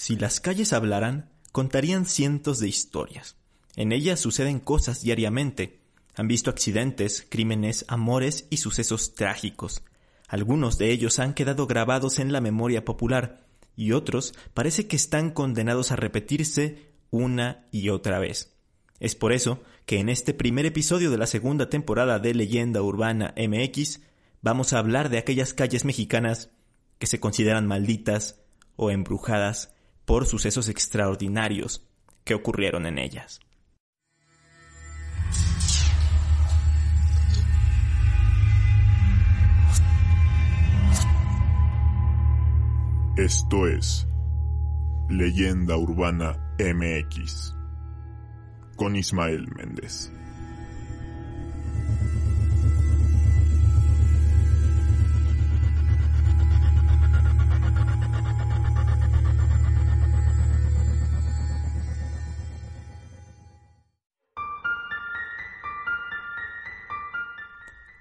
Si las calles hablaran, contarían cientos de historias. En ellas suceden cosas diariamente. Han visto accidentes, crímenes, amores y sucesos trágicos. Algunos de ellos han quedado grabados en la memoria popular y otros parece que están condenados a repetirse una y otra vez. Es por eso que en este primer episodio de la segunda temporada de Leyenda Urbana MX vamos a hablar de aquellas calles mexicanas que se consideran malditas o embrujadas por sucesos extraordinarios que ocurrieron en ellas. Esto es Leyenda Urbana MX con Ismael Méndez.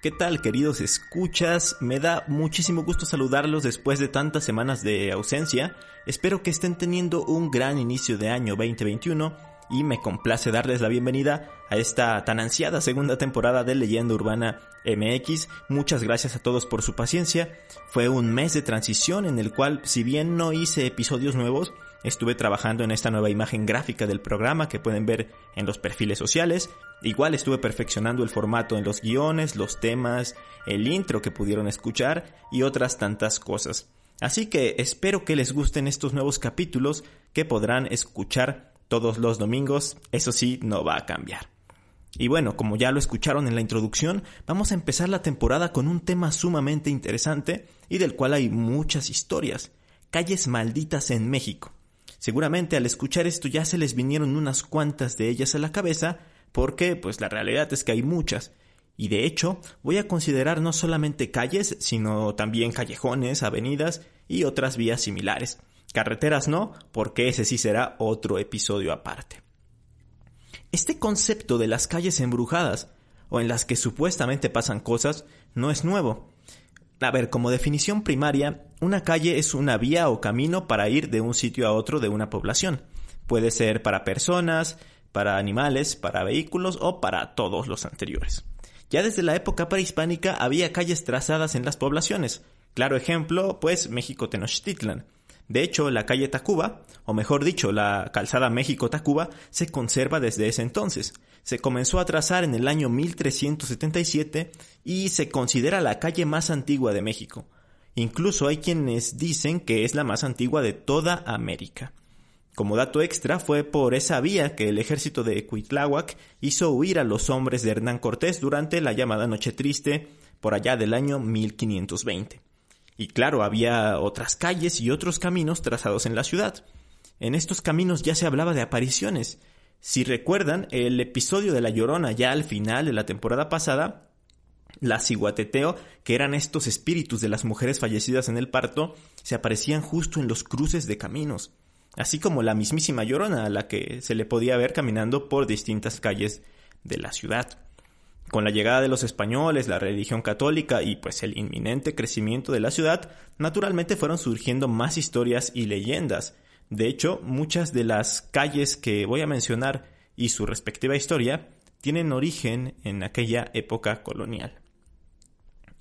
¿Qué tal queridos escuchas? Me da muchísimo gusto saludarlos después de tantas semanas de ausencia. Espero que estén teniendo un gran inicio de año 2021 y me complace darles la bienvenida a esta tan ansiada segunda temporada de Leyenda Urbana MX. Muchas gracias a todos por su paciencia. Fue un mes de transición en el cual si bien no hice episodios nuevos, Estuve trabajando en esta nueva imagen gráfica del programa que pueden ver en los perfiles sociales. Igual estuve perfeccionando el formato en los guiones, los temas, el intro que pudieron escuchar y otras tantas cosas. Así que espero que les gusten estos nuevos capítulos que podrán escuchar todos los domingos. Eso sí, no va a cambiar. Y bueno, como ya lo escucharon en la introducción, vamos a empezar la temporada con un tema sumamente interesante y del cual hay muchas historias. Calles malditas en México. Seguramente al escuchar esto ya se les vinieron unas cuantas de ellas a la cabeza, porque pues la realidad es que hay muchas. Y de hecho, voy a considerar no solamente calles, sino también callejones, avenidas y otras vías similares. Carreteras no, porque ese sí será otro episodio aparte. Este concepto de las calles embrujadas, o en las que supuestamente pasan cosas, no es nuevo. A ver, como definición primaria, una calle es una vía o camino para ir de un sitio a otro de una población. Puede ser para personas, para animales, para vehículos o para todos los anteriores. Ya desde la época prehispánica había calles trazadas en las poblaciones. Claro ejemplo, pues México Tenochtitlan. De hecho, la calle Tacuba, o mejor dicho, la calzada México-Tacuba, se conserva desde ese entonces. Se comenzó a trazar en el año 1377 y se considera la calle más antigua de México. Incluso hay quienes dicen que es la más antigua de toda América. Como dato extra, fue por esa vía que el ejército de Cuitláhuac hizo huir a los hombres de Hernán Cortés durante la llamada Noche Triste por allá del año 1520. Y claro, había otras calles y otros caminos trazados en la ciudad. En estos caminos ya se hablaba de apariciones. Si recuerdan, el episodio de La Llorona ya al final de la temporada pasada, la ciguateteo, que eran estos espíritus de las mujeres fallecidas en el parto, se aparecían justo en los cruces de caminos, así como la mismísima Llorona a la que se le podía ver caminando por distintas calles de la ciudad. Con la llegada de los españoles, la religión católica y pues el inminente crecimiento de la ciudad, naturalmente fueron surgiendo más historias y leyendas. De hecho, muchas de las calles que voy a mencionar y su respectiva historia tienen origen en aquella época colonial.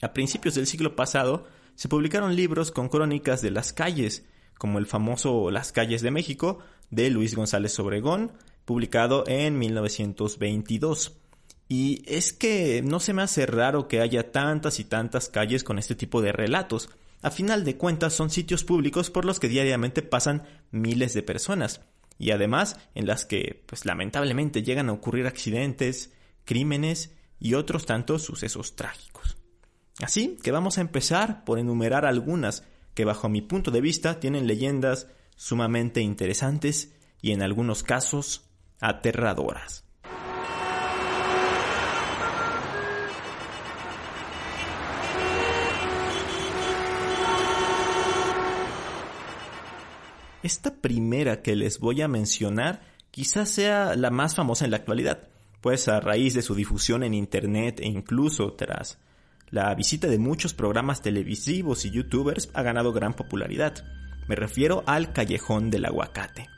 A principios del siglo pasado se publicaron libros con crónicas de las calles, como el famoso Las calles de México de Luis González Obregón, publicado en 1922. Y es que no se me hace raro que haya tantas y tantas calles con este tipo de relatos. A final de cuentas son sitios públicos por los que diariamente pasan miles de personas y además en las que pues lamentablemente llegan a ocurrir accidentes, crímenes y otros tantos sucesos trágicos. Así que vamos a empezar por enumerar algunas que bajo mi punto de vista tienen leyendas sumamente interesantes y en algunos casos aterradoras. Esta primera que les voy a mencionar quizás sea la más famosa en la actualidad, pues a raíz de su difusión en Internet e incluso tras la visita de muchos programas televisivos y youtubers ha ganado gran popularidad. Me refiero al Callejón del Aguacate.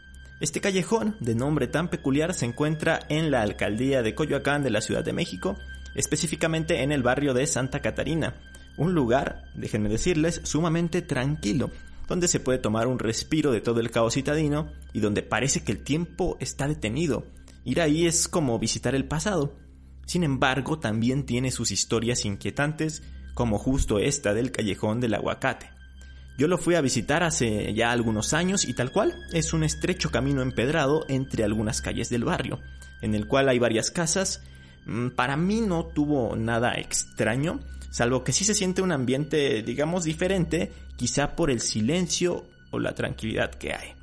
Este callejón, de nombre tan peculiar, se encuentra en la alcaldía de Coyoacán de la Ciudad de México, específicamente en el barrio de Santa Catarina, un lugar, déjenme decirles, sumamente tranquilo, donde se puede tomar un respiro de todo el caos citadino y donde parece que el tiempo está detenido. Ir ahí es como visitar el pasado. Sin embargo, también tiene sus historias inquietantes, como justo esta del callejón del aguacate. Yo lo fui a visitar hace ya algunos años y tal cual es un estrecho camino empedrado entre algunas calles del barrio, en el cual hay varias casas. Mm, para mí no tuvo nada extraño, salvo que sí se siente un ambiente, digamos, diferente, quizá por el silencio o la tranquilidad que hay.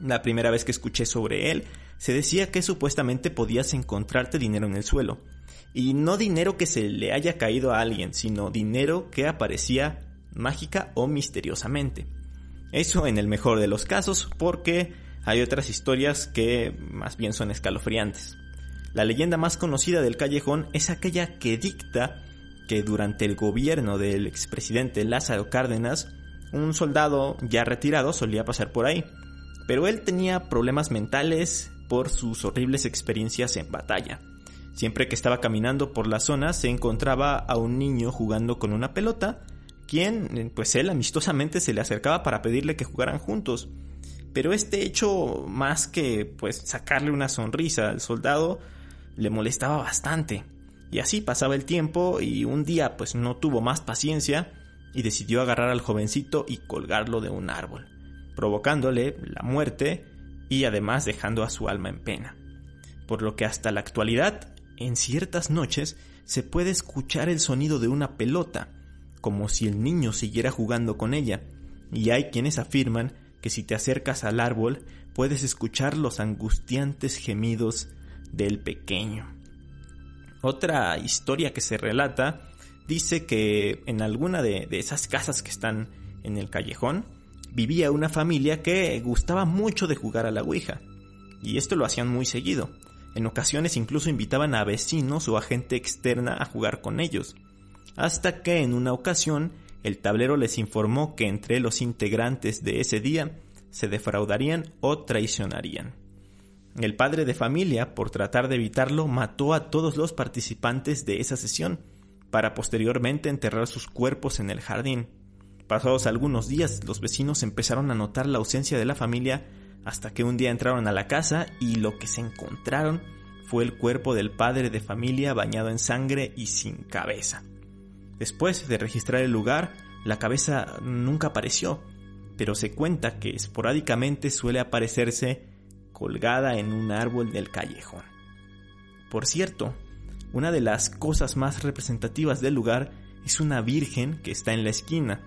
La primera vez que escuché sobre él, se decía que supuestamente podías encontrarte dinero en el suelo. Y no dinero que se le haya caído a alguien, sino dinero que aparecía mágica o misteriosamente. Eso en el mejor de los casos, porque hay otras historias que más bien son escalofriantes. La leyenda más conocida del callejón es aquella que dicta que durante el gobierno del expresidente Lázaro Cárdenas, un soldado ya retirado solía pasar por ahí, pero él tenía problemas mentales por sus horribles experiencias en batalla. Siempre que estaba caminando por la zona se encontraba a un niño jugando con una pelota, quien, pues él amistosamente se le acercaba para pedirle que jugaran juntos. Pero este hecho, más que pues sacarle una sonrisa al soldado, le molestaba bastante. Y así pasaba el tiempo y un día pues no tuvo más paciencia y decidió agarrar al jovencito y colgarlo de un árbol, provocándole la muerte y además dejando a su alma en pena. Por lo que hasta la actualidad, en ciertas noches, se puede escuchar el sonido de una pelota, como si el niño siguiera jugando con ella, y hay quienes afirman que si te acercas al árbol puedes escuchar los angustiantes gemidos del pequeño. Otra historia que se relata dice que en alguna de, esas casas que están en el callejón vivía una familia que gustaba mucho de jugar a la Ouija. Y esto lo hacían muy seguido. En ocasiones incluso invitaban a vecinos o a gente externa a jugar con ellos. Hasta que en una ocasión el tablero les informó que entre los integrantes de ese día se defraudarían o traicionarían. El padre de familia, por tratar de evitarlo, mató a todos los participantes de esa sesión, para posteriormente enterrar sus cuerpos en el jardín. Pasados algunos días, los vecinos empezaron a notar la ausencia de la familia hasta que un día entraron a la casa y lo que se encontraron fue el cuerpo del padre de familia bañado en sangre y sin cabeza. Después de registrar el lugar, la cabeza nunca apareció, pero se cuenta que esporádicamente suele aparecerse colgada en un árbol del callejón. Por cierto, una de las cosas más representativas del lugar es una virgen que está en la esquina.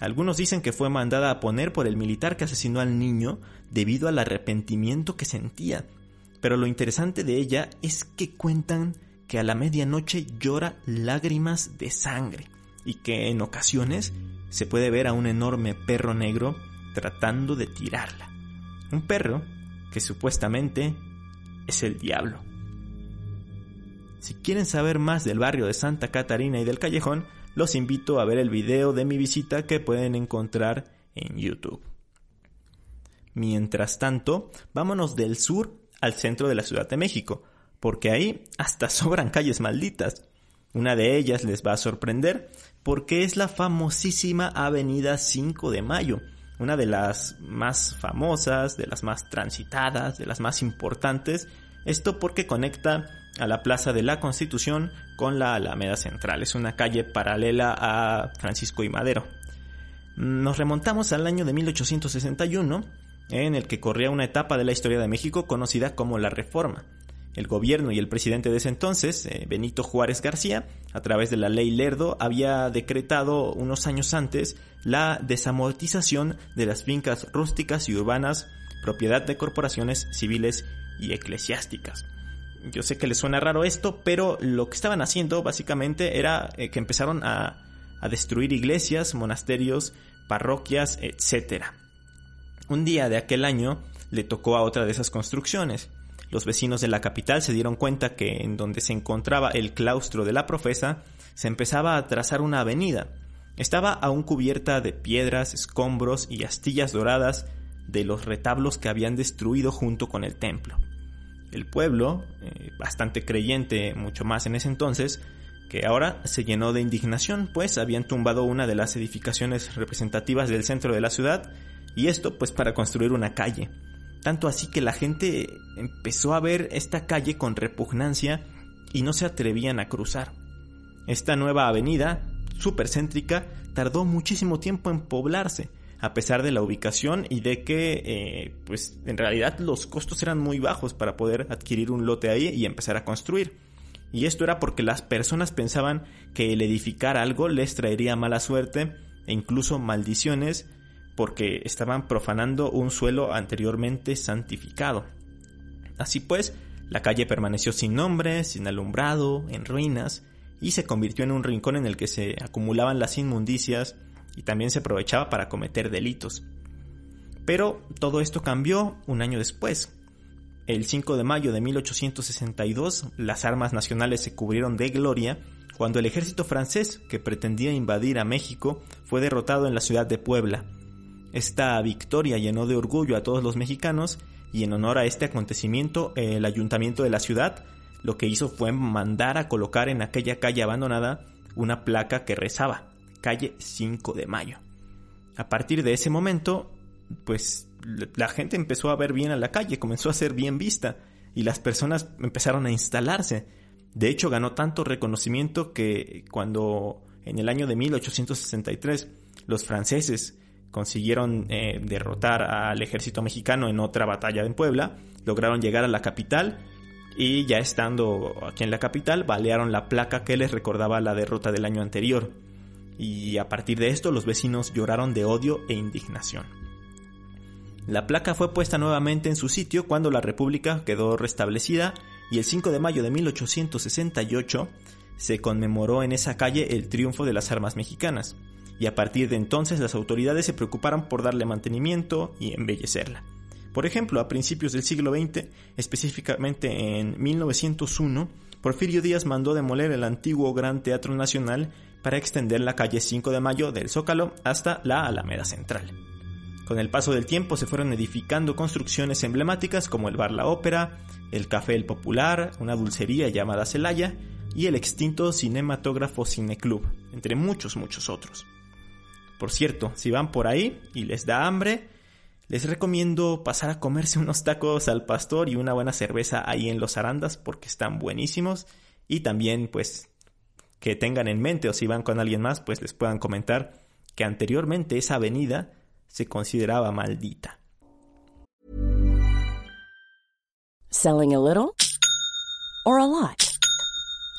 Algunos dicen que fue mandada a poner por el militar que asesinó al niño debido al arrepentimiento que sentía. Pero lo interesante de ella es que cuentan que a la medianoche llora lágrimas de sangre y que en ocasiones se puede ver a un enorme perro negro tratando de tirarla. Un perro que supuestamente es el diablo. Si quieren saber más del barrio de Santa Catarina y del callejón, los invito a ver el video de mi visita que pueden encontrar en YouTube. Mientras tanto, vámonos del sur al centro de la Ciudad de México, porque ahí hasta sobran calles malditas. Una de ellas les va a sorprender porque es la famosísima Avenida 5 de Mayo, una de las más famosas, de las más transitadas, de las más importantes. Esto porque conecta a la Plaza de la Constitución con la Alameda Central. Es una calle paralela a Francisco y Madero. Nos remontamos al año de 1861, en el que corría una etapa de la historia de México conocida como la Reforma. El gobierno y el presidente de ese entonces, eh, Benito Juárez García, a través de la ley Lerdo, había decretado unos años antes la desamortización de las fincas rústicas y urbanas, propiedad de corporaciones civiles y eclesiásticas. Yo sé que les suena raro esto, pero lo que estaban haciendo básicamente era eh, que empezaron a, a destruir iglesias, monasterios, parroquias, etc. Un día de aquel año le tocó a otra de esas construcciones los vecinos de la capital se dieron cuenta que en donde se encontraba el claustro de la profesa se empezaba a trazar una avenida. Estaba aún cubierta de piedras, escombros y astillas doradas de los retablos que habían destruido junto con el templo. El pueblo, eh, bastante creyente mucho más en ese entonces, que ahora se llenó de indignación, pues habían tumbado una de las edificaciones representativas del centro de la ciudad, y esto pues para construir una calle. Tanto así que la gente empezó a ver esta calle con repugnancia y no se atrevían a cruzar. Esta nueva avenida, supercéntrica, tardó muchísimo tiempo en poblarse, a pesar de la ubicación y de que, eh, pues en realidad los costos eran muy bajos para poder adquirir un lote ahí y empezar a construir. Y esto era porque las personas pensaban que el edificar algo les traería mala suerte e incluso maldiciones porque estaban profanando un suelo anteriormente santificado. Así pues, la calle permaneció sin nombre, sin alumbrado, en ruinas, y se convirtió en un rincón en el que se acumulaban las inmundicias y también se aprovechaba para cometer delitos. Pero todo esto cambió un año después. El 5 de mayo de 1862, las armas nacionales se cubrieron de gloria cuando el ejército francés, que pretendía invadir a México, fue derrotado en la ciudad de Puebla. Esta victoria llenó de orgullo a todos los mexicanos y en honor a este acontecimiento el ayuntamiento de la ciudad lo que hizo fue mandar a colocar en aquella calle abandonada una placa que rezaba calle 5 de mayo. A partir de ese momento, pues la gente empezó a ver bien a la calle, comenzó a ser bien vista y las personas empezaron a instalarse. De hecho, ganó tanto reconocimiento que cuando en el año de 1863 los franceses consiguieron eh, derrotar al ejército mexicano en otra batalla en Puebla, lograron llegar a la capital y ya estando aquí en la capital balearon la placa que les recordaba la derrota del año anterior. Y a partir de esto los vecinos lloraron de odio e indignación. La placa fue puesta nuevamente en su sitio cuando la República quedó restablecida y el 5 de mayo de 1868 se conmemoró en esa calle el triunfo de las armas mexicanas y a partir de entonces las autoridades se preocuparon por darle mantenimiento y embellecerla. Por ejemplo, a principios del siglo XX, específicamente en 1901, Porfirio Díaz mandó demoler el antiguo Gran Teatro Nacional para extender la calle 5 de Mayo del Zócalo hasta la Alameda Central. Con el paso del tiempo se fueron edificando construcciones emblemáticas como el Bar La Ópera, el Café El Popular, una dulcería llamada Celaya y el extinto cinematógrafo Cineclub, entre muchos muchos otros. Por cierto, si van por ahí y les da hambre, les recomiendo pasar a comerse unos tacos al pastor y una buena cerveza ahí en los arandas porque están buenísimos. Y también, pues, que tengan en mente o si van con alguien más, pues les puedan comentar que anteriormente esa avenida se consideraba maldita. Selling a little or a lot.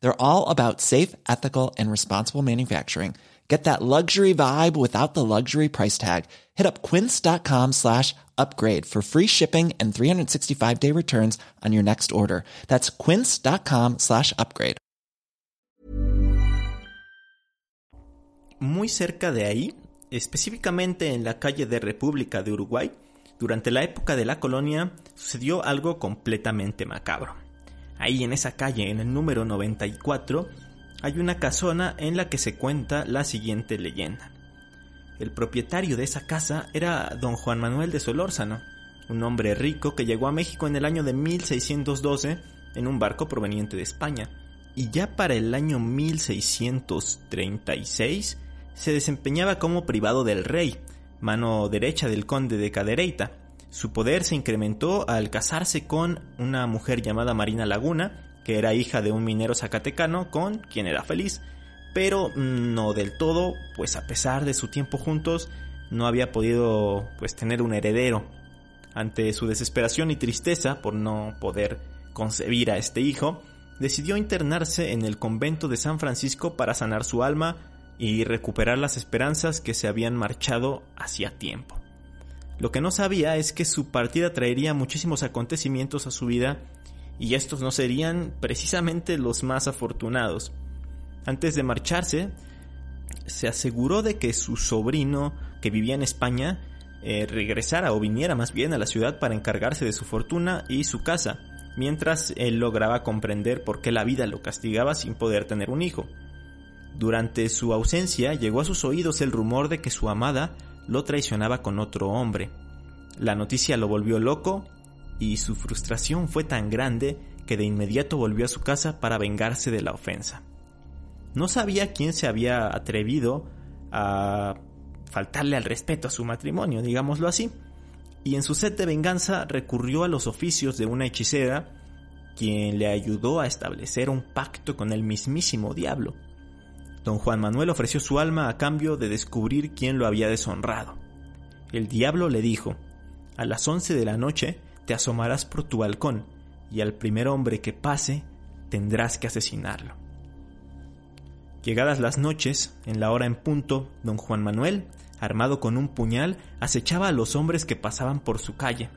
They're all about safe, ethical, and responsible manufacturing. Get that luxury vibe without the luxury price tag. Hit up quince.com slash upgrade for free shipping and 365 day returns on your next order. That's quince.com slash upgrade. Muy cerca de ahí, específicamente en la calle de República de Uruguay, durante la época de la colonia, sucedió algo completamente macabro. Ahí en esa calle, en el número 94, hay una casona en la que se cuenta la siguiente leyenda. El propietario de esa casa era don Juan Manuel de Solórzano, un hombre rico que llegó a México en el año de 1612 en un barco proveniente de España, y ya para el año 1636 se desempeñaba como privado del rey, mano derecha del conde de Cadereyta, Su poder se incrementó al casarse con una mujer llamada Marina Laguna, que era hija de un minero zacatecano con quien era feliz, pero no del todo, pues a pesar de su tiempo juntos, no había podido pues tener un heredero. Ante su desesperación y tristeza por no poder concebir a este hijo, decidió internarse en el convento de San Francisco para sanar su alma y recuperar las esperanzas que se habían marchado hacía tiempo. Lo que no sabía es que su partida traería muchísimos acontecimientos a su vida y estos no serían precisamente los más afortunados. Antes de marcharse, se aseguró de que su sobrino, que vivía en España, eh, regresara o viniera más bien a la ciudad para encargarse de su fortuna y su casa, mientras él lograba comprender por qué la vida lo castigaba sin poder tener un hijo. Durante su ausencia llegó a sus oídos el rumor de que su amada lo traicionaba con otro hombre. La noticia lo volvió loco y su frustración fue tan grande que de inmediato volvió a su casa para vengarse de la ofensa. No sabía quién se había atrevido a faltarle al respeto a su matrimonio, digámoslo así, y en su sed de venganza recurrió a los oficios de una hechicera, quien le ayudó a establecer un pacto con el mismísimo diablo. Don Juan Manuel ofreció su alma a cambio de descubrir quién lo había deshonrado. El diablo le dijo, a las once de la noche te asomarás por tu balcón, y al primer hombre que pase tendrás que asesinarlo. Llegadas las noches, en la hora en punto, don Juan Manuel armado con un puñal, acechaba a los hombres que pasaban por su calle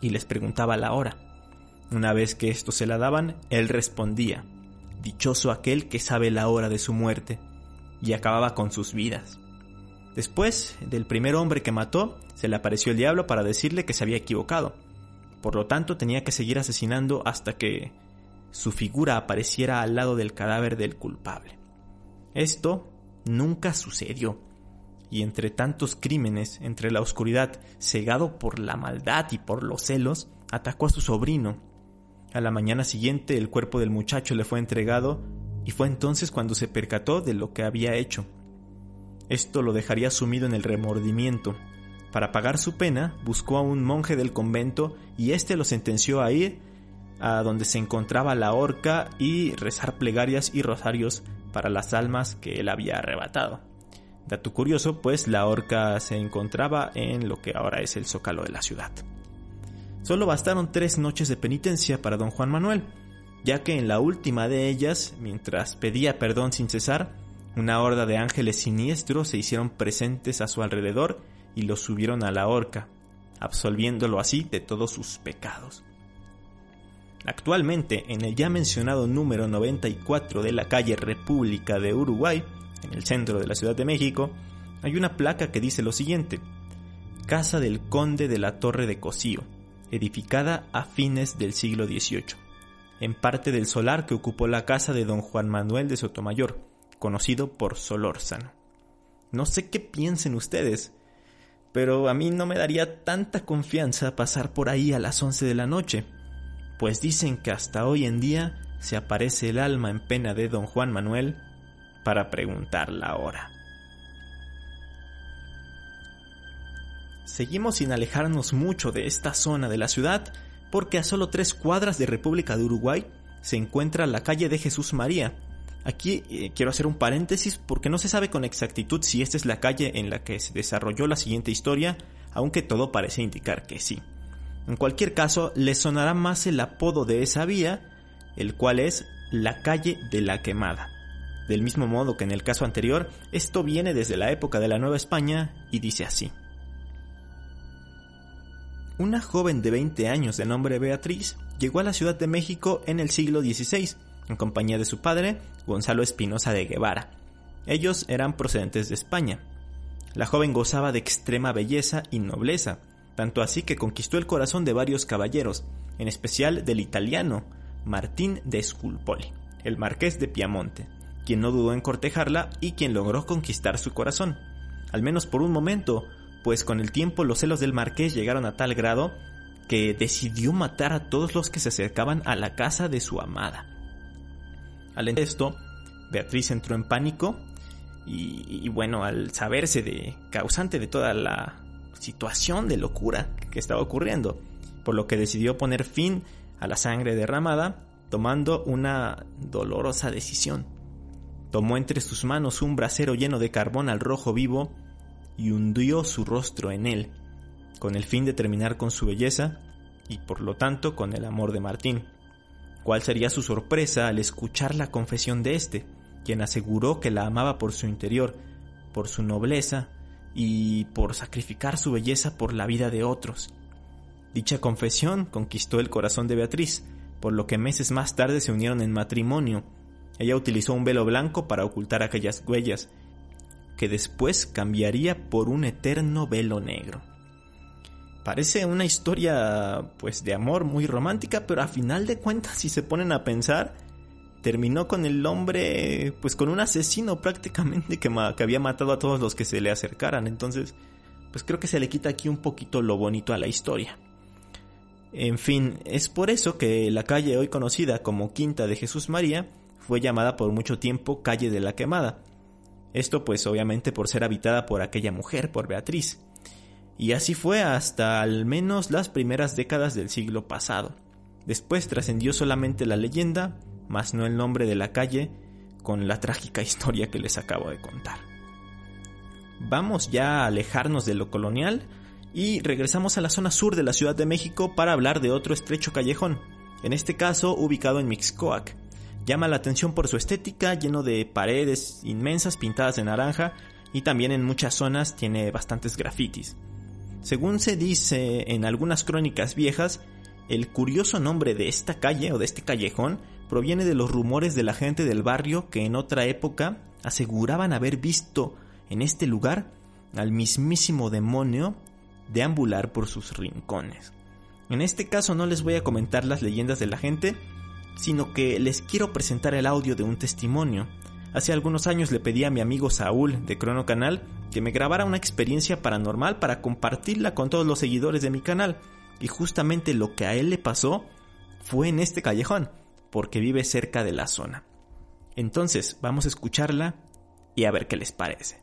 y les preguntaba la hora. Una vez que esto se la daban, él respondía, Dichoso aquel que sabe la hora de su muerte, y acababa con sus vidas. Después del primer hombre que mató, se le apareció el diablo para decirle que se había equivocado. Por lo tanto, tenía que seguir asesinando hasta que su figura apareciera al lado del cadáver del culpable. Esto nunca sucedió y entre tantos crímenes, entre la oscuridad, cegado por la maldad y por los celos, atacó a su sobrino. A la mañana siguiente el cuerpo del muchacho le fue entregado y fue entonces cuando se percató de lo que había hecho. Esto lo dejaría sumido en el remordimiento. Para pagar su pena, buscó a un monje del convento y éste lo sentenció a ir a donde se encontraba la horca y rezar plegarias y rosarios para las almas que él había arrebatado. Dato curioso, pues la horca se encontraba en lo que ahora es el zócalo de la ciudad. Solo bastaron tres noches de penitencia para don Juan Manuel, ya que en la última de ellas, mientras pedía perdón sin cesar, una horda de ángeles siniestros se hicieron presentes a su alrededor y lo subieron a la horca, absolviéndolo así de todos sus pecados. Actualmente, en el ya mencionado número 94 de la calle República de Uruguay, en el centro de la Ciudad de México, hay una placa que dice lo siguiente, Casa del Conde de la Torre de Cocío, edificada a fines del siglo XVIII, en parte del solar que ocupó la casa de don Juan Manuel de Sotomayor, conocido por Solórzano. No sé qué piensen ustedes, pero a mí no me daría tanta confianza pasar por ahí a las once de la noche, pues dicen que hasta hoy en día se aparece el alma en pena de don Juan Manuel para preguntar la hora. Seguimos sin alejarnos mucho de esta zona de la ciudad porque a solo tres cuadras de República de Uruguay se encuentra la calle de Jesús María. Aquí eh, quiero hacer un paréntesis porque no se sabe con exactitud si esta es la calle en la que se desarrolló la siguiente historia, aunque todo parece indicar que sí. En cualquier caso, le sonará más el apodo de esa vía, el cual es la calle de la quemada. Del mismo modo que en el caso anterior, esto viene desde la época de la Nueva España y dice así. Una joven de 20 años de nombre Beatriz llegó a la Ciudad de México en el siglo XVI, en compañía de su padre, Gonzalo Espinosa de Guevara. Ellos eran procedentes de España. La joven gozaba de extrema belleza y nobleza, tanto así que conquistó el corazón de varios caballeros, en especial del italiano Martín de Sculpoli, el marqués de Piamonte, quien no dudó en cortejarla y quien logró conquistar su corazón, al menos por un momento, pues con el tiempo los celos del marqués llegaron a tal grado que decidió matar a todos los que se acercaban a la casa de su amada. Al esto, Beatriz entró en pánico y, bueno, al saberse de causante de toda la situación de locura que estaba ocurriendo, por lo que decidió poner fin a la sangre derramada, tomando una dolorosa decisión. Tomó entre sus manos un brasero lleno de carbón al rojo vivo y hundió su rostro en él, con el fin de terminar con su belleza y por lo tanto con el amor de Martín. ¿Cuál sería su sorpresa al escuchar la confesión de éste, quien aseguró que la amaba por su interior, por su nobleza y por sacrificar su belleza por la vida de otros? Dicha confesión conquistó el corazón de Beatriz, por lo que meses más tarde se unieron en matrimonio. Ella utilizó un velo blanco para ocultar aquellas huellas, que después cambiaría por un eterno velo negro. Parece una historia pues de amor muy romántica, pero a final de cuentas si se ponen a pensar, terminó con el hombre pues con un asesino prácticamente que, que había matado a todos los que se le acercaran. Entonces, pues creo que se le quita aquí un poquito lo bonito a la historia. En fin, es por eso que la calle hoy conocida como Quinta de Jesús María fue llamada por mucho tiempo Calle de la Quemada. Esto pues obviamente por ser habitada por aquella mujer, por Beatriz. Y así fue hasta al menos las primeras décadas del siglo pasado. Después trascendió solamente la leyenda, más no el nombre de la calle, con la trágica historia que les acabo de contar. Vamos ya a alejarnos de lo colonial y regresamos a la zona sur de la Ciudad de México para hablar de otro estrecho callejón, en este caso ubicado en Mixcoac. Llama la atención por su estética, lleno de paredes inmensas pintadas de naranja y también en muchas zonas tiene bastantes grafitis. Según se dice en algunas crónicas viejas, el curioso nombre de esta calle o de este callejón proviene de los rumores de la gente del barrio que en otra época aseguraban haber visto en este lugar al mismísimo demonio deambular por sus rincones. En este caso no les voy a comentar las leyendas de la gente, sino que les quiero presentar el audio de un testimonio. Hace algunos años le pedí a mi amigo Saúl de Crono Canal que me grabara una experiencia paranormal para compartirla con todos los seguidores de mi canal. Y justamente lo que a él le pasó fue en este callejón, porque vive cerca de la zona. Entonces, vamos a escucharla y a ver qué les parece.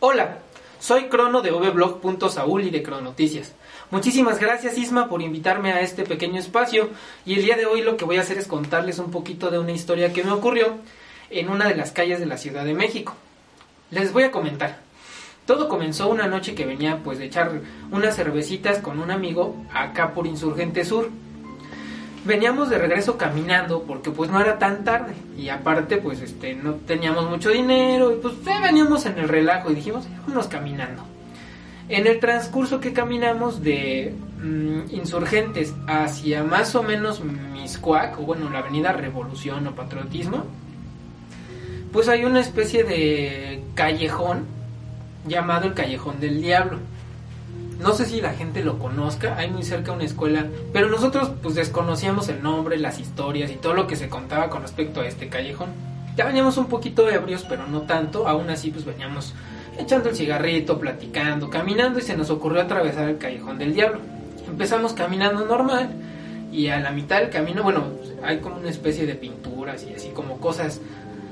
Hola, soy Crono de vblog.saúl y de Cronoticias. Muchísimas gracias Isma por invitarme a este pequeño espacio y el día de hoy lo que voy a hacer es contarles un poquito de una historia que me ocurrió en una de las calles de la Ciudad de México. Les voy a comentar. Todo comenzó una noche que venía pues de echar unas cervecitas con un amigo acá por Insurgente Sur veníamos de regreso caminando porque pues no era tan tarde. Y aparte pues este no teníamos mucho dinero y pues veníamos en el relajo y dijimos vámonos caminando. En el transcurso que caminamos de mm, insurgentes hacia más o menos Miscuac o bueno la avenida Revolución o Patriotismo pues hay una especie de callejón llamado el callejón del diablo no sé si la gente lo conozca, hay muy cerca una escuela, pero nosotros pues desconocíamos el nombre, las historias y todo lo que se contaba con respecto a este callejón. Ya veníamos un poquito ebrios, pero no tanto, aún así pues veníamos echando el cigarrito, platicando, caminando y se nos ocurrió atravesar el callejón del diablo. Empezamos caminando normal y a la mitad del camino, bueno, hay como una especie de pinturas y así como cosas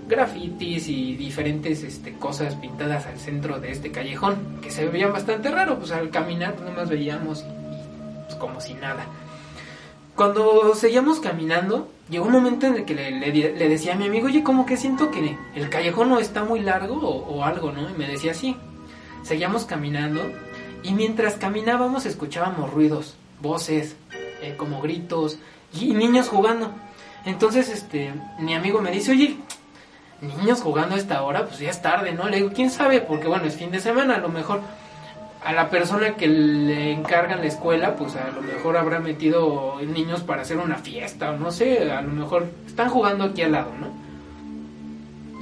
grafitis y diferentes este, cosas pintadas al centro de este callejón, que se veían bastante raro, pues al caminar pues, más veíamos pues, como si nada. Cuando seguíamos caminando, llegó un momento en el que le, decía a mi amigo, oye, como que siento que el callejón no está muy largo o, algo, ¿no? Y me decía así. Seguíamos caminando y mientras caminábamos escuchábamos ruidos, voces, eh, como gritos y niños jugando. Entonces, este, mi amigo me dice, oye, niños jugando a esta hora, pues ya es tarde, ¿no? Le digo, ¿quién sabe? Porque bueno, es fin de semana, a lo mejor a la persona que le encargan la escuela, pues a lo mejor habrá metido niños para hacer una fiesta, o no sé, a lo mejor están jugando aquí al lado, ¿no?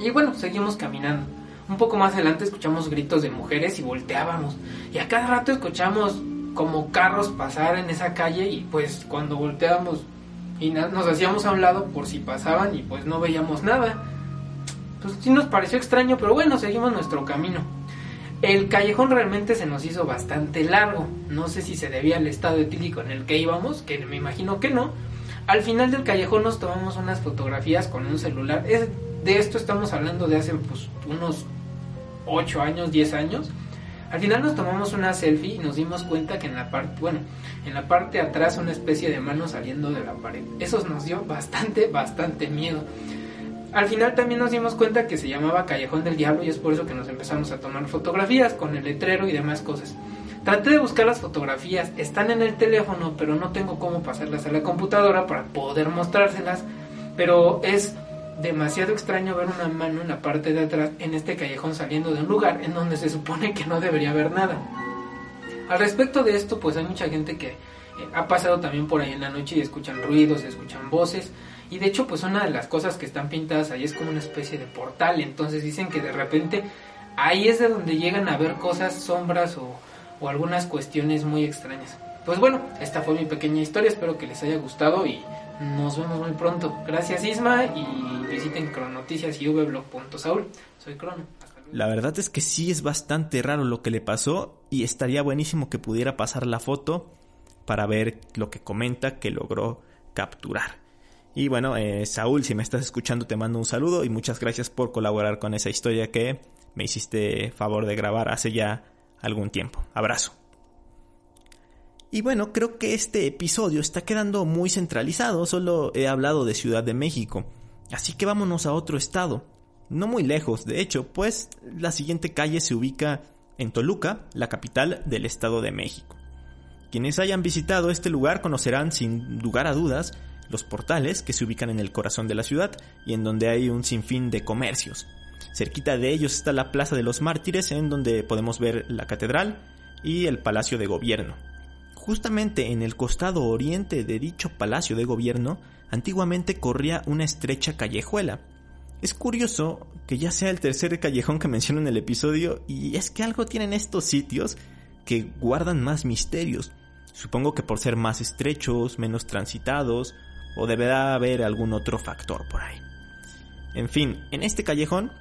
Y bueno, seguimos caminando. Un poco más adelante escuchamos gritos de mujeres y volteábamos. Y a cada rato escuchamos como carros pasar en esa calle y pues cuando volteábamos y nos hacíamos a un lado por si pasaban y pues no veíamos nada pues sí nos pareció extraño, pero bueno, seguimos nuestro camino. El callejón realmente se nos hizo bastante largo. No sé si se debía al estado etílico en el que íbamos, que me imagino que no. Al final del callejón nos tomamos unas fotografías con un celular. Es, de esto estamos hablando de hace pues, unos 8 años, 10 años. Al final nos tomamos una selfie y nos dimos cuenta que en la parte, bueno, en la parte de atrás una especie de mano saliendo de la pared. Eso nos dio bastante, bastante miedo. Al final también nos dimos cuenta que se llamaba Callejón del Diablo y es por eso que nos empezamos a tomar fotografías con el letrero y demás cosas. Traté de buscar las fotografías, están en el teléfono, pero no tengo cómo pasarlas a la computadora para poder mostrárselas. Pero es demasiado extraño ver una mano en la parte de atrás en este callejón saliendo de un lugar en donde se supone que no debería haber nada. Al respecto de esto, pues hay mucha gente que eh, ha pasado también por ahí en la noche y escuchan ruidos, escuchan voces. Y de hecho, pues una de las cosas que están pintadas ahí es como una especie de portal. Entonces dicen que de repente ahí es de donde llegan a ver cosas, sombras o, o algunas cuestiones muy extrañas. Pues bueno, esta fue mi pequeña historia. Espero que les haya gustado y nos vemos muy pronto. Gracias Isma y visiten cronoticias y vblog.saul. Soy Crono. La verdad es que sí es bastante raro lo que le pasó y estaría buenísimo que pudiera pasar la foto para ver lo que comenta que logró capturar. Y bueno, eh, Saúl, si me estás escuchando, te mando un saludo y muchas gracias por colaborar con esa historia que me hiciste favor de grabar hace ya algún tiempo. Abrazo. Y bueno, creo que este episodio está quedando muy centralizado, solo he hablado de Ciudad de México. Así que vámonos a otro estado. No muy lejos, de hecho, pues la siguiente calle se ubica en Toluca, la capital del Estado de México. Quienes hayan visitado este lugar conocerán sin lugar a dudas los portales que se ubican en el corazón de la ciudad y en donde hay un sinfín de comercios. Cerquita de ellos está la Plaza de los Mártires en donde podemos ver la catedral y el Palacio de Gobierno. Justamente en el costado oriente de dicho Palacio de Gobierno antiguamente corría una estrecha callejuela. Es curioso que ya sea el tercer callejón que menciono en el episodio y es que algo tienen estos sitios que guardan más misterios. Supongo que por ser más estrechos, menos transitados o deberá haber algún otro factor por ahí. En fin, en este callejón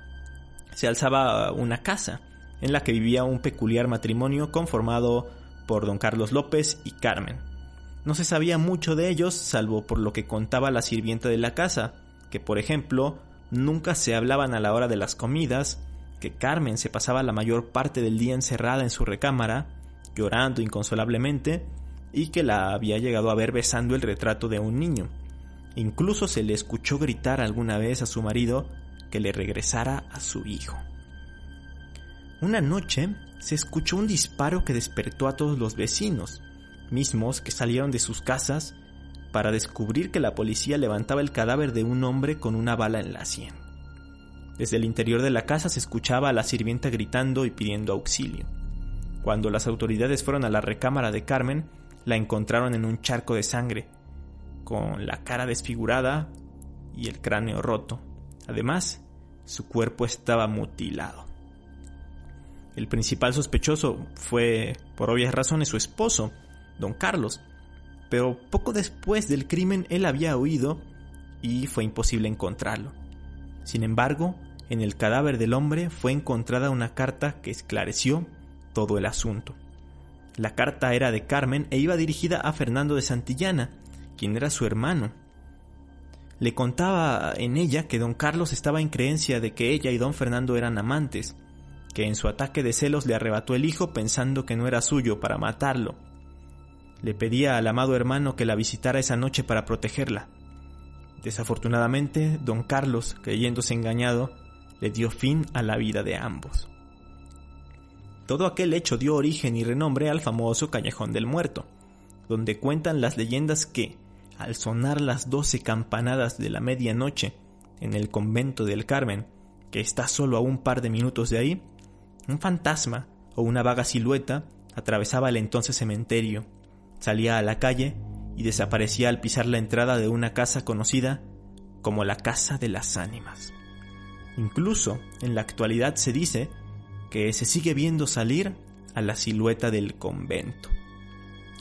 se alzaba una casa en la que vivía un peculiar matrimonio conformado por don Carlos López y Carmen. No se sabía mucho de ellos salvo por lo que contaba la sirvienta de la casa, que por ejemplo nunca se hablaban a la hora de las comidas, que Carmen se pasaba la mayor parte del día encerrada en su recámara, llorando inconsolablemente, y que la había llegado a ver besando el retrato de un niño. Incluso se le escuchó gritar alguna vez a su marido que le regresara a su hijo. Una noche se escuchó un disparo que despertó a todos los vecinos, mismos que salieron de sus casas para descubrir que la policía levantaba el cadáver de un hombre con una bala en la sien. Desde el interior de la casa se escuchaba a la sirvienta gritando y pidiendo auxilio. Cuando las autoridades fueron a la recámara de Carmen, la encontraron en un charco de sangre, con la cara desfigurada y el cráneo roto. Además, su cuerpo estaba mutilado. El principal sospechoso fue, por obvias razones, su esposo, don Carlos, pero poco después del crimen él había huido y fue imposible encontrarlo. Sin embargo, en el cadáver del hombre fue encontrada una carta que esclareció todo el asunto. La carta era de Carmen e iba dirigida a Fernando de Santillana, quien era su hermano. Le contaba en ella que don Carlos estaba en creencia de que ella y don Fernando eran amantes, que en su ataque de celos le arrebató el hijo pensando que no era suyo para matarlo. Le pedía al amado hermano que la visitara esa noche para protegerla. Desafortunadamente, don Carlos, creyéndose engañado, le dio fin a la vida de ambos. Todo aquel hecho dio origen y renombre al famoso Callejón del Muerto, donde cuentan las leyendas que, al sonar las doce campanadas de la medianoche en el convento del Carmen, que está solo a un par de minutos de ahí, un fantasma o una vaga silueta atravesaba el entonces cementerio, salía a la calle y desaparecía al pisar la entrada de una casa conocida como la Casa de las Ánimas. Incluso en la actualidad se dice que se sigue viendo salir a la silueta del convento.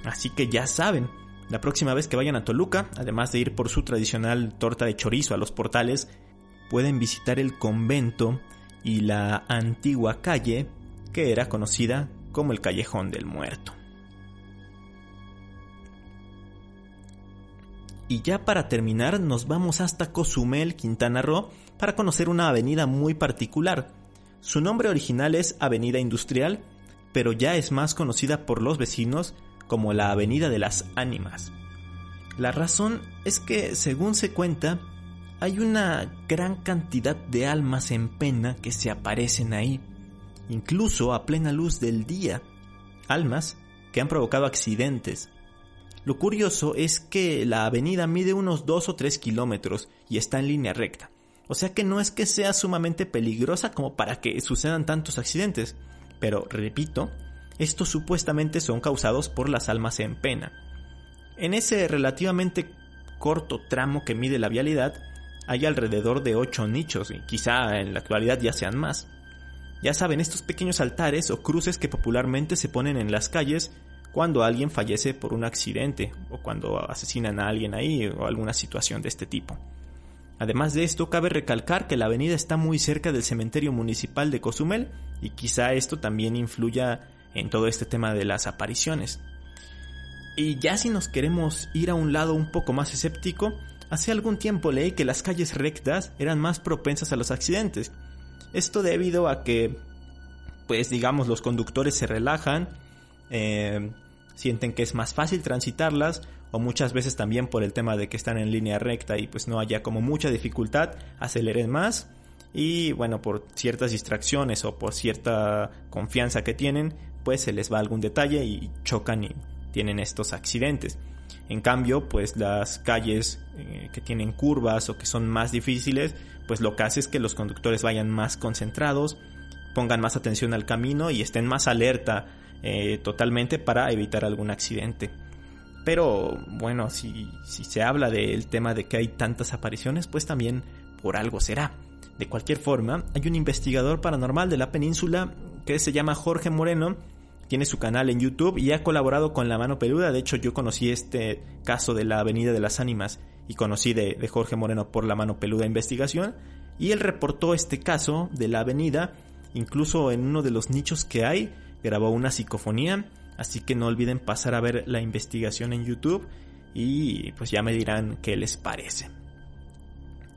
Así que ya saben, la próxima vez que vayan a Toluca, además de ir por su tradicional torta de chorizo a los portales, pueden visitar el convento y la antigua calle que era conocida como el Callejón del Muerto. Y ya para terminar nos vamos hasta Cozumel, Quintana Roo, para conocer una avenida muy particular. Su nombre original es Avenida Industrial, pero ya es más conocida por los vecinos como la Avenida de las Ánimas. La razón es que, según se cuenta, hay una gran cantidad de almas en pena que se aparecen ahí, incluso a plena luz del día. Almas que han provocado accidentes. Lo curioso es que la avenida mide unos 2 o 3 kilómetros y está en línea recta. O sea que no es que sea sumamente peligrosa como para que sucedan tantos accidentes. Pero, repito, estos supuestamente son causados por las almas en pena. En ese relativamente corto tramo que mide la vialidad, hay alrededor de 8 nichos, y quizá en la actualidad ya sean más. Ya saben, estos pequeños altares o cruces que popularmente se ponen en las calles cuando alguien fallece por un accidente o cuando asesinan a alguien ahí o alguna situación de este tipo. Además de esto, cabe recalcar que la avenida está muy cerca del cementerio municipal de Cozumel y quizá esto también influya en todo este tema de las apariciones. Y ya si nos queremos ir a un lado un poco más escéptico, hace algún tiempo leí que las calles rectas eran más propensas a los accidentes. Esto debido a que, pues digamos, los conductores se relajan, eh, sienten que es más fácil transitarlas o muchas veces también por el tema de que están en línea recta y pues no haya como mucha dificultad, aceleren más y bueno, por ciertas distracciones o por cierta confianza que tienen, pues se les va algún detalle y chocan y tienen estos accidentes. En cambio, pues las calles eh, que tienen curvas o que son más difíciles, pues lo que hace es que los conductores vayan más concentrados, pongan más atención al camino y estén más alerta eh, totalmente para evitar algún accidente. Pero bueno, si, si se habla del tema de que hay tantas apariciones, pues también por algo será. De cualquier forma, hay un investigador paranormal de la península que se llama Jorge Moreno, tiene su canal en YouTube y ha colaborado con La Mano Peluda. De hecho, yo conocí este caso de la Avenida de las Ánimas y conocí de, Jorge Moreno por La Mano Peluda Investigación. Y él reportó este caso de la avenida, incluso en uno de los nichos que hay, grabó una psicofonía Así que no olviden pasar a ver la investigación en YouTube y pues ya me dirán qué les parece.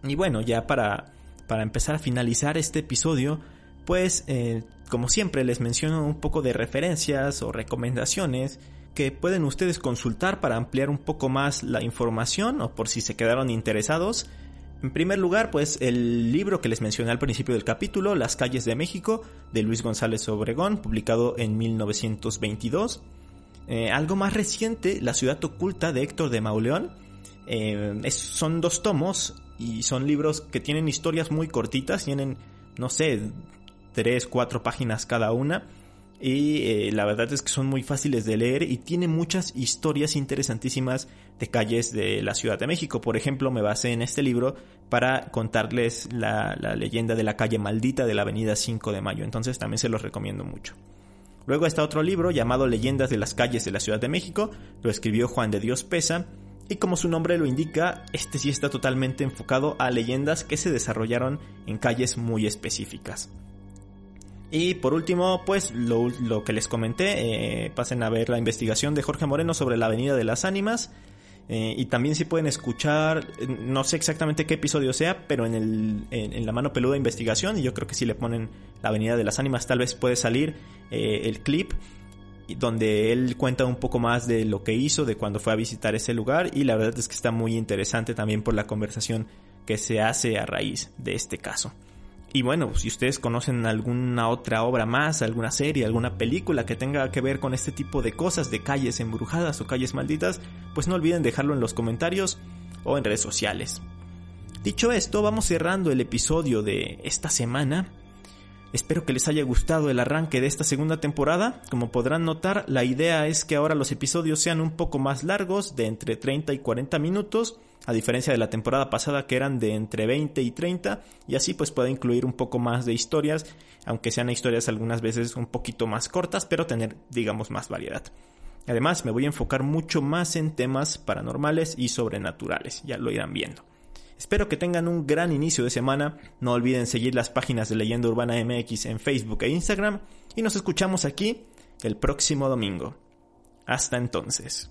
Y bueno, ya para, para empezar a finalizar este episodio, pues eh, como siempre les menciono un poco de referencias o recomendaciones que pueden ustedes consultar para ampliar un poco más la información o por si se quedaron interesados en primer lugar, pues el libro que les mencioné al principio del capítulo, Las calles de México, de Luis González Obregón, publicado en 1922. Eh, algo más reciente, La ciudad oculta de Héctor de Mauleón. Eh, son dos tomos y son libros que tienen historias muy cortitas, tienen, no sé, tres, cuatro páginas cada una y eh, la verdad es que son muy fáciles de leer y tiene muchas historias interesantísimas de calles de la Ciudad de México. Por ejemplo, me basé en este libro para contarles la, la leyenda de la calle maldita de la avenida 5 de Mayo, entonces también se los recomiendo mucho. Luego está otro libro llamado Leyendas de las calles de la Ciudad de México, lo escribió Juan de Dios Pesa, y como su nombre lo indica, este sí está totalmente enfocado a leyendas que se desarrollaron en calles muy específicas. Y por último, pues lo, que les comenté, eh, pasen a ver la investigación de Jorge Moreno sobre la Avenida de las Ánimas. Eh, y también si pueden escuchar, eh, no sé exactamente qué episodio sea, pero en, la mano peluda investigación, y yo creo que si le ponen la Avenida de las Ánimas, tal vez puede salir el clip donde él cuenta un poco más de lo que hizo, de cuando fue a visitar ese lugar, y la verdad es que está muy interesante también por la conversación que se hace a raíz de este caso. Y bueno, si ustedes conocen alguna otra obra más, alguna serie, alguna película que tenga que ver con este tipo de cosas, de calles embrujadas o calles malditas, pues no olviden dejarlo en los comentarios o en redes sociales. Dicho esto, vamos cerrando el episodio de esta semana. Espero que les haya gustado el arranque de esta segunda temporada. Como podrán notar, la idea es que ahora los episodios sean un poco más largos, de entre 30 y 40 minutos, a diferencia de la temporada pasada que eran de entre 20 y 30, y así pues pueda incluir un poco más de historias, aunque sean historias algunas veces un poquito más cortas, pero tener digamos más variedad. Además me voy a enfocar mucho más en temas paranormales y sobrenaturales, ya lo irán viendo. Espero que tengan un gran inicio de semana, no olviden seguir las páginas de Leyenda Urbana MX en Facebook e Instagram, y nos escuchamos aquí el próximo domingo. Hasta entonces.